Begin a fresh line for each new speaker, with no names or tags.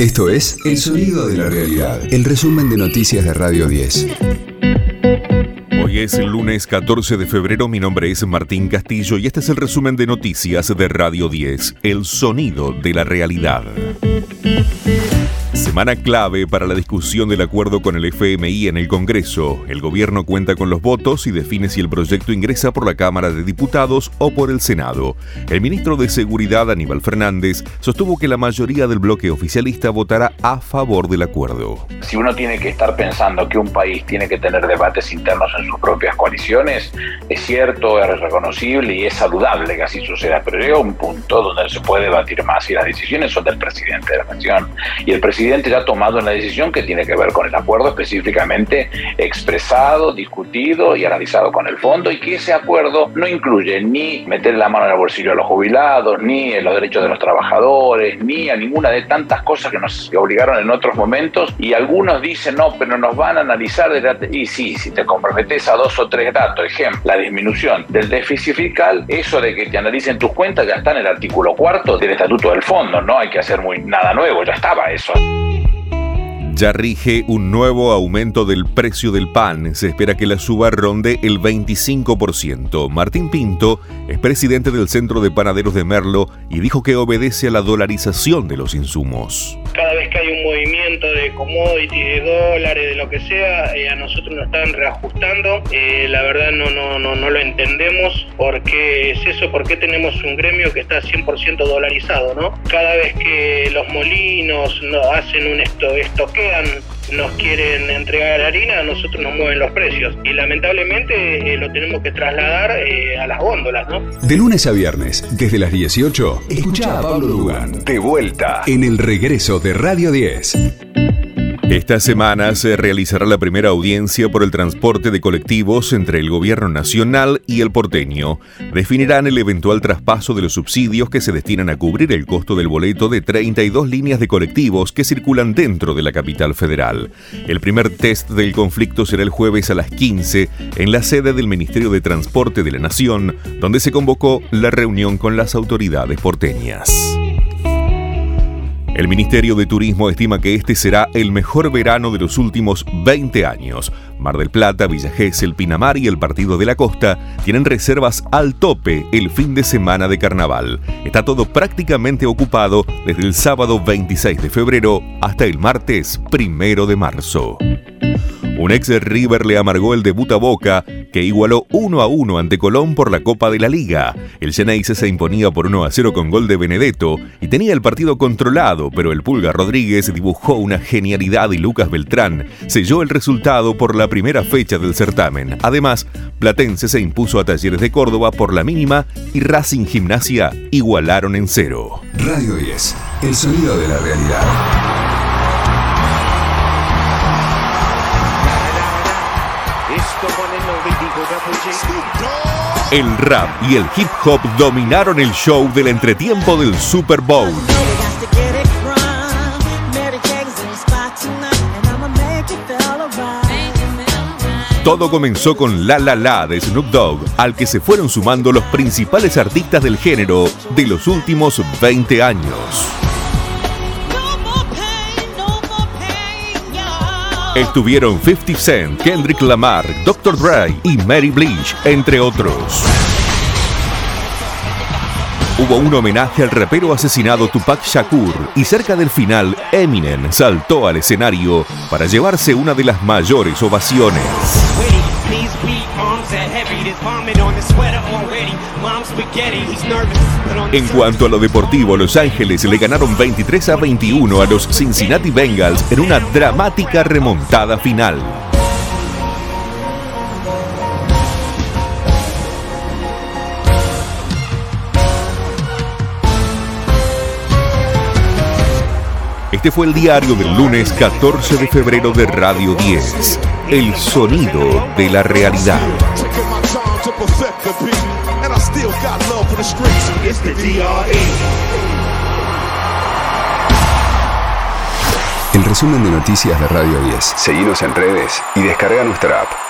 Esto es El Sonido de la Realidad, el resumen de noticias de Radio 10.
Hoy es lunes 14 de febrero, mi nombre es Martín Castillo y este es el resumen de noticias de Radio 10, El Sonido de la Realidad. Semana clave para la discusión del acuerdo con el FMI en el Congreso. El gobierno cuenta con los votos y define si el proyecto ingresa por la Cámara de Diputados o por el Senado. El ministro de Seguridad, Aníbal Fernández, sostuvo que la mayoría del bloque oficialista votará a favor del acuerdo.
Si uno tiene que estar pensando que un país tiene que tener debates internos en sus propias coaliciones, es cierto, es reconocible y es saludable que así suceda, pero llega un punto donde se puede debatir más y las decisiones son del presidente de la nación. Y el presidente ya ha tomado una decisión que tiene que ver con el acuerdo específicamente expresado, discutido y analizado con el fondo y que ese acuerdo no incluye ni meter la mano en el bolsillo a los jubilados, ni en los derechos de los trabajadores, ni a ninguna de tantas cosas que nos obligaron en otros momentos y algunos dicen no, pero nos van a analizar y sí, si te comprometes a dos o tres datos, ejemplo, la disminución del déficit fiscal, eso de que te analicen tus cuentas ya está en el artículo cuarto del estatuto del fondo, no hay que hacer muy nada nuevo, ya estaba eso.
Ya rige un nuevo aumento del precio del pan. Se espera que la suba ronde el 25%. Martín Pinto es presidente del Centro de Panaderos de Merlo y dijo que obedece a la dolarización de los insumos.
Cada vez que hay un movimiento de commodities, de dólares, de lo que sea, eh, a nosotros nos están reajustando. Eh, la verdad no, no, no, no lo entendemos. ¿Por qué es eso? ¿Por qué tenemos un gremio que está 100% dolarizado? ¿no? Cada vez que los molinos no, hacen un esto, estoque nos quieren entregar harina, a nosotros nos mueven los precios. Y lamentablemente eh, lo tenemos que trasladar eh, a las góndolas, ¿no?
De lunes a viernes, desde las 18, escucha a Pablo Dugan. De vuelta en el regreso de Radio 10.
Esta semana se realizará la primera audiencia por el transporte de colectivos entre el gobierno nacional y el porteño. Definirán el eventual traspaso de los subsidios que se destinan a cubrir el costo del boleto de 32 líneas de colectivos que circulan dentro de la capital federal. El primer test del conflicto será el jueves a las 15 en la sede del Ministerio de Transporte de la Nación, donde se convocó la reunión con las autoridades porteñas. El Ministerio de Turismo estima que este será el mejor verano de los últimos 20 años. Mar del Plata, Villa Gesell, Pinamar y el Partido de la Costa tienen reservas al tope el fin de semana de carnaval. Está todo prácticamente ocupado desde el sábado 26 de febrero hasta el martes 1 de marzo. Un ex River le amargó el debut a Boca, que igualó 1 a 1 ante Colón por la Copa de la Liga. El Geneise se imponía por 1 a 0 con gol de Benedetto y tenía el partido controlado, pero el Pulga Rodríguez dibujó una genialidad y Lucas Beltrán selló el resultado por la primera fecha del certamen. Además, Platense se impuso a Talleres de Córdoba por la mínima y Racing Gimnasia igualaron en cero.
Radio 10, el sonido de la realidad.
El rap y el hip hop dominaron el show del entretiempo del Super Bowl. Todo comenzó con La La La de Snoop Dogg, al que se fueron sumando los principales artistas del género de los últimos 20 años. Estuvieron 50 Cent, Kendrick Lamar, Dr. Dre y Mary Bleach, entre otros. Hubo un homenaje al rapero asesinado Tupac Shakur y cerca del final Eminem saltó al escenario para llevarse una de las mayores ovaciones. En cuanto a lo deportivo, Los Ángeles le ganaron 23 a 21 a los Cincinnati Bengals en una dramática remontada final. Este fue el diario del lunes 14 de febrero de Radio 10. El sonido de la realidad.
El resumen de noticias de Radio 10. Seguimos en redes y descarga nuestra app.